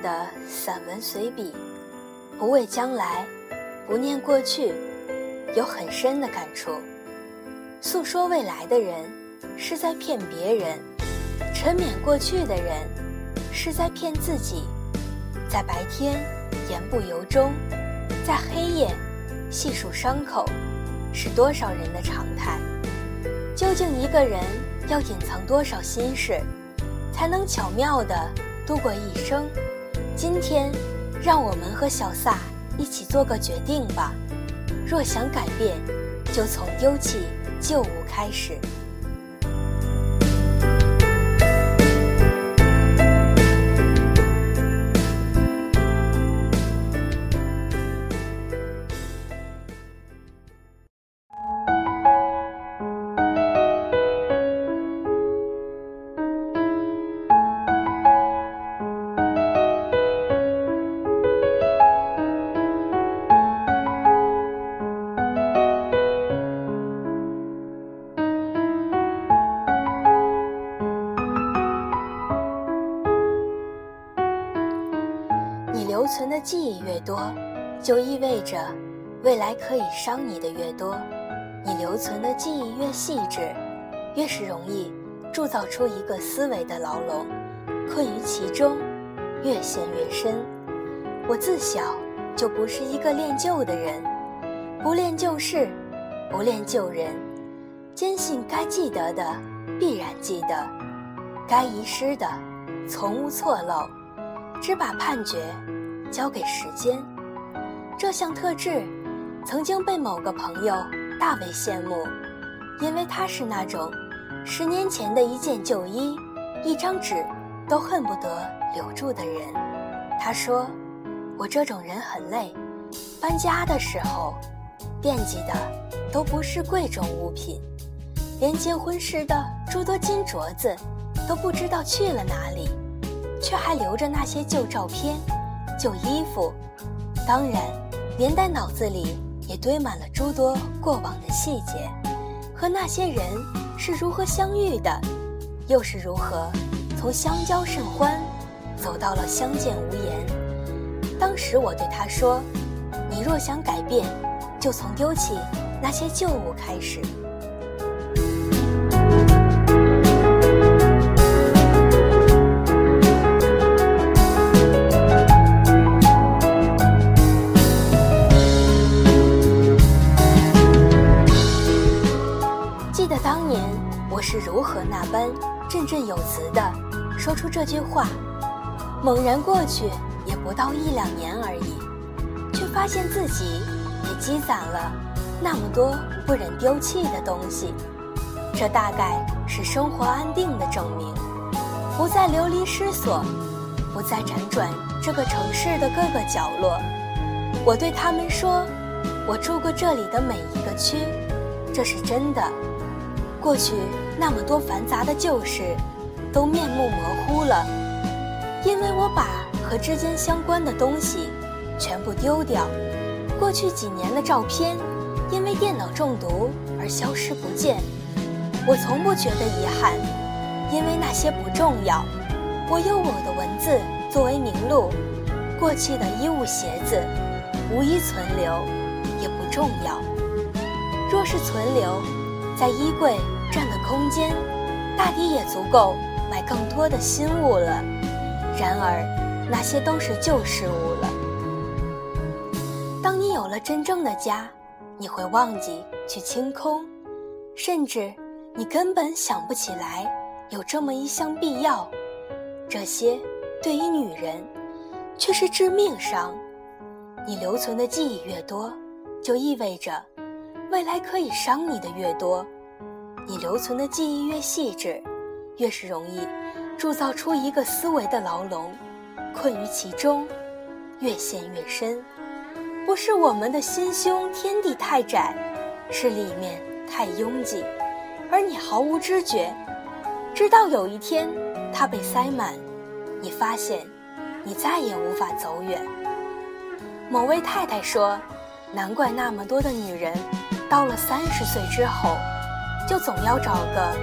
的散文随笔，不畏将来，不念过去，有很深的感触。诉说未来的人是在骗别人，沉湎过去的人是在骗自己。在白天言不由衷，在黑夜细数伤口，是多少人的常态。究竟一个人要隐藏多少心事，才能巧妙地？度过一生，今天，让我们和小撒一起做个决定吧。若想改变，就从丢弃旧物开始。的记忆越多，就意味着未来可以伤你的越多。你留存的记忆越细致，越是容易铸造出一个思维的牢笼，困于其中，越陷越深。我自小就不是一个恋旧的人，不恋旧事，不恋旧人，坚信该记得的必然记得，该遗失的从无错漏，只把判决。交给时间，这项特质曾经被某个朋友大为羡慕，因为他是那种十年前的一件旧衣、一张纸都恨不得留住的人。他说：“我这种人很累，搬家的时候惦记的都不是贵重物品，连结婚时的诸多金镯子都不知道去了哪里，却还留着那些旧照片。”旧衣服，当然，连带脑子里也堆满了诸多过往的细节，和那些人是如何相遇的，又是如何从相交甚欢走到了相见无言。当时我对他说：“你若想改变，就从丢弃那些旧物开始。”说出这句话？猛然过去也不到一两年而已，却发现自己也积攒了那么多不忍丢弃的东西。这大概是生活安定的证明，不再流离失所，不再辗转这个城市的各个角落。我对他们说：“我住过这里的每一个区，这是真的。”过去那么多繁杂的旧事，都面目模糊了，因为我把和之间相关的东西全部丢掉。过去几年的照片，因为电脑中毒而消失不见。我从不觉得遗憾，因为那些不重要。我有我的文字作为名录，过去的衣物鞋子，无一存留，也不重要。若是存留，在衣柜。占的空间，大抵也足够买更多的新物了。然而，那些都是旧事物了。当你有了真正的家，你会忘记去清空，甚至你根本想不起来有这么一项必要。这些对于女人，却是致命伤。你留存的记忆越多，就意味着未来可以伤你的越多。你留存的记忆越细致，越是容易铸造出一个思维的牢笼，困于其中，越陷越深。不是我们的心胸天地太窄，是里面太拥挤，而你毫无知觉。直到有一天，它被塞满，你发现，你再也无法走远。某位太太说：“难怪那么多的女人，到了三十岁之后。”就总要找个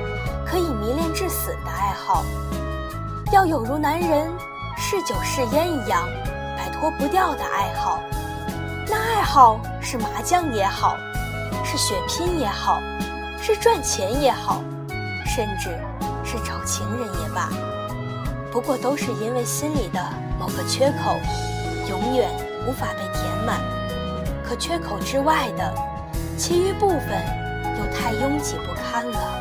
可以迷恋至死的爱好，要有如男人嗜酒嗜烟一样摆脱不掉的爱好。那爱好是麻将也好，是血拼也好，是赚钱也好，甚至是找情人也罢，不过都是因为心里的某个缺口，永远无法被填满。可缺口之外的其余部分，又太拥挤不堪了。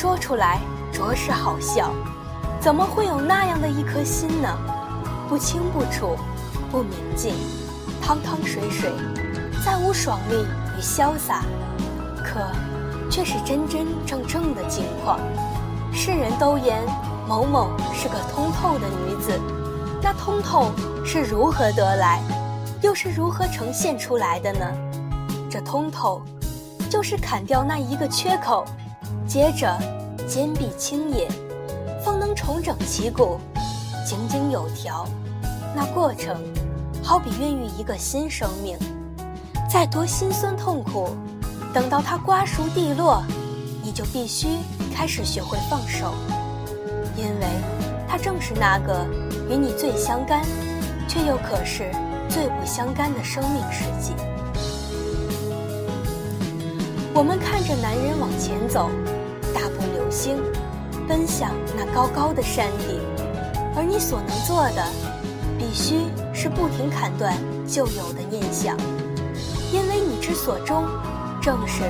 说出来着实好笑，怎么会有那样的一颗心呢？不清不楚，不明净，汤汤水水，再无爽利与潇洒，可却是真真正正的境况。世人都言某某是个通透的女子，那通透是如何得来，又是如何呈现出来的呢？这通透，就是砍掉那一个缺口，接着。坚壁清野，方能重整旗鼓，井井有条。那过程，好比孕育一个新生命，再多辛酸痛苦，等到它瓜熟蒂落，你就必须开始学会放手，因为它正是那个与你最相干，却又可是最不相干的生命世纪。我们看着男人往前走。大步流星，奔向那高高的山顶，而你所能做的，必须是不停砍断旧有的念想，因为你之所终，正是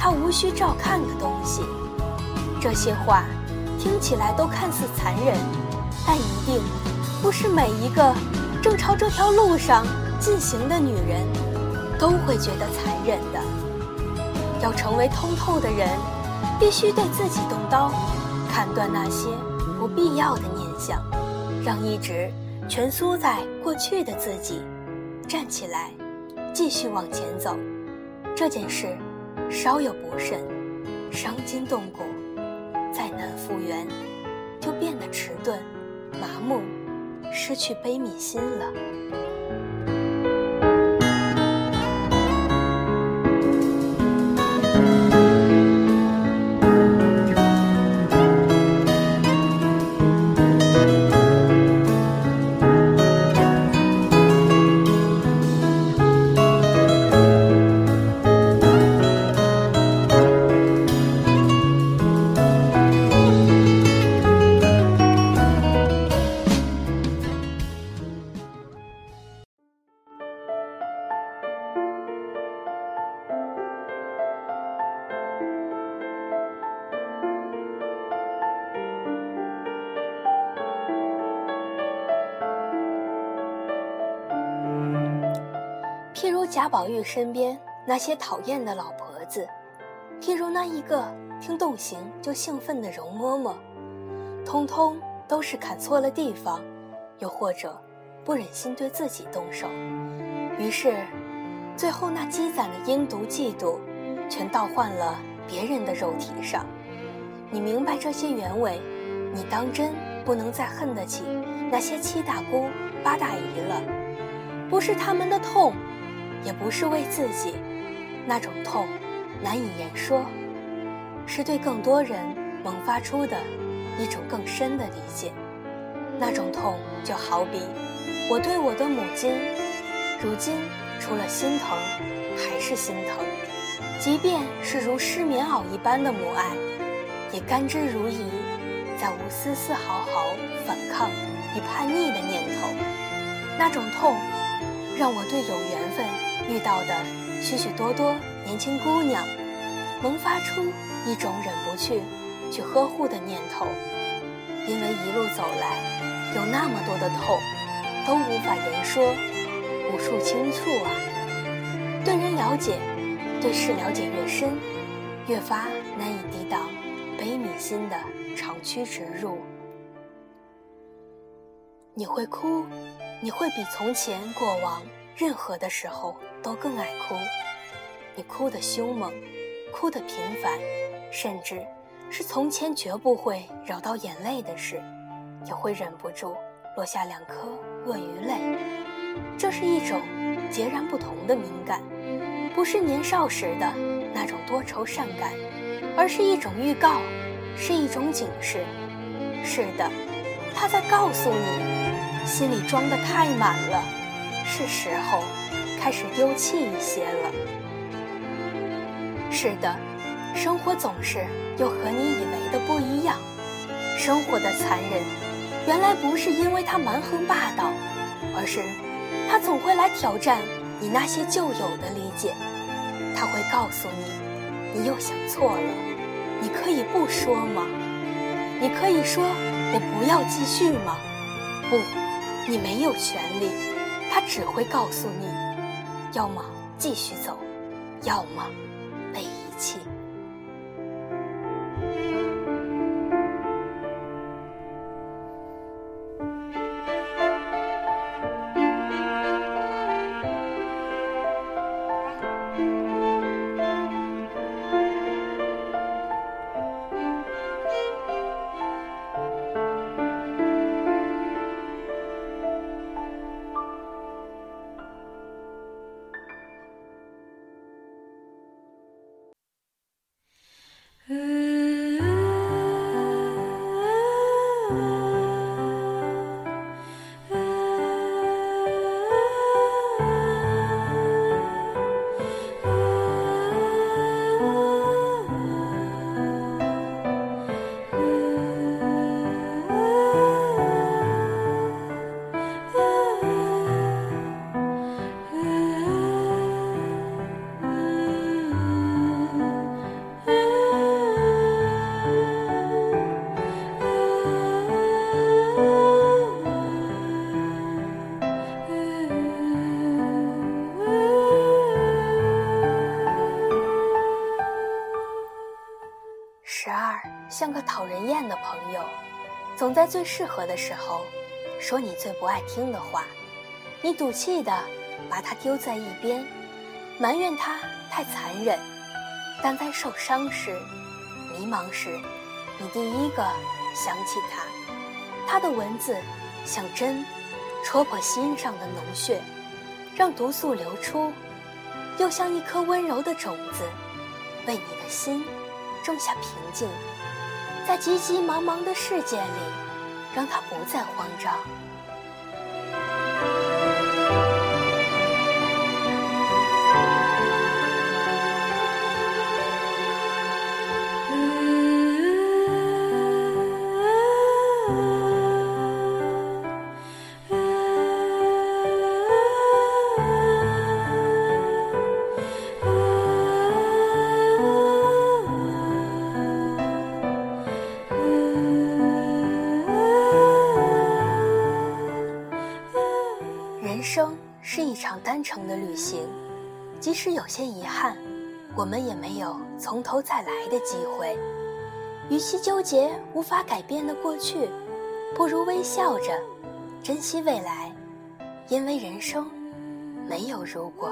他无需照看的东西。这些话听起来都看似残忍，但一定不是每一个正朝这条路上进行的女人，都会觉得残忍的。要成为通透的人。必须对自己动刀，砍断那些不必要的念想，让一直蜷缩在过去的自己站起来，继续往前走。这件事稍有不慎，伤筋动骨，再难复原，就变得迟钝、麻木，失去悲悯心了。譬如贾宝玉身边那些讨厌的老婆子，譬如那一个听动刑就兴奋的容嬷嬷，通通都是砍错了地方，又或者不忍心对自己动手，于是最后那积攒的阴毒嫉妒，全倒换了别人的肉体上。你明白这些原委，你当真不能再恨得起那些七大姑八大姨了，不是他们的痛。也不是为自己，那种痛难以言说，是对更多人萌发出的一种更深的理解。那种痛就好比我对我的母亲，如今除了心疼还是心疼，即便是如湿棉袄一般的母爱，也甘之如饴，再无丝丝毫毫反抗与叛逆的念头。那种痛，让我对有缘分。遇到的许许多多年轻姑娘，萌发出一种忍不去去呵护的念头，因为一路走来，有那么多的痛，都无法言说，无处倾诉啊。对人了解，对事了解越深，越发难以抵挡悲悯心的长驱直入。你会哭，你会比从前过往任何的时候。都更爱哭，你哭得凶猛，哭得频繁，甚至是从前绝不会扰到眼泪的事，也会忍不住落下两颗鳄鱼泪。这是一种截然不同的敏感，不是年少时的那种多愁善感，而是一种预告，是一种警示。是的，他在告诉你，心里装的太满了，是时候开始丢弃一些了。是的，生活总是又和你以为的不一样。生活的残忍，原来不是因为它蛮横霸道，而是它总会来挑战你那些旧有的理解。它会告诉你，你又想错了。你可以不说吗？你可以说我不要继续吗？不，你没有权利。他只会告诉你，要么继续走，要么被遗弃。讨人厌的朋友，总在最适合的时候说你最不爱听的话，你赌气的把他丢在一边，埋怨他太残忍。但在受伤时、迷茫时，你第一个想起他。他的文字像针，戳破心上的脓血，让毒素流出；又像一颗温柔的种子，为你的心种下平静。在急急忙忙的世界里，让他不再慌张。单程的旅行，即使有些遗憾，我们也没有从头再来的机会。与其纠结无法改变的过去，不如微笑着珍惜未来，因为人生没有如果。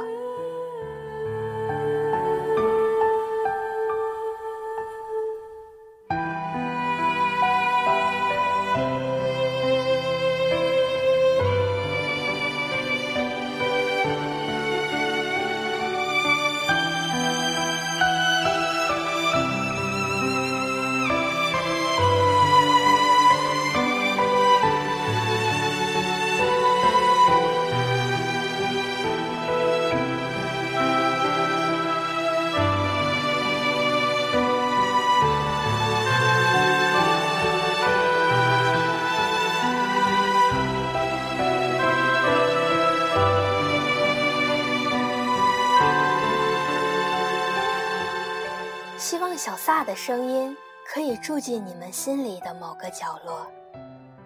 小撒的声音可以住进你们心里的某个角落，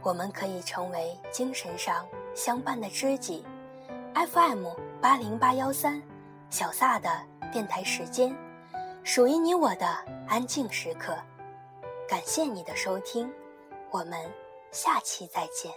我们可以成为精神上相伴的知己。FM 八零八幺三，小撒的电台时间，属于你我的安静时刻。感谢你的收听，我们下期再见。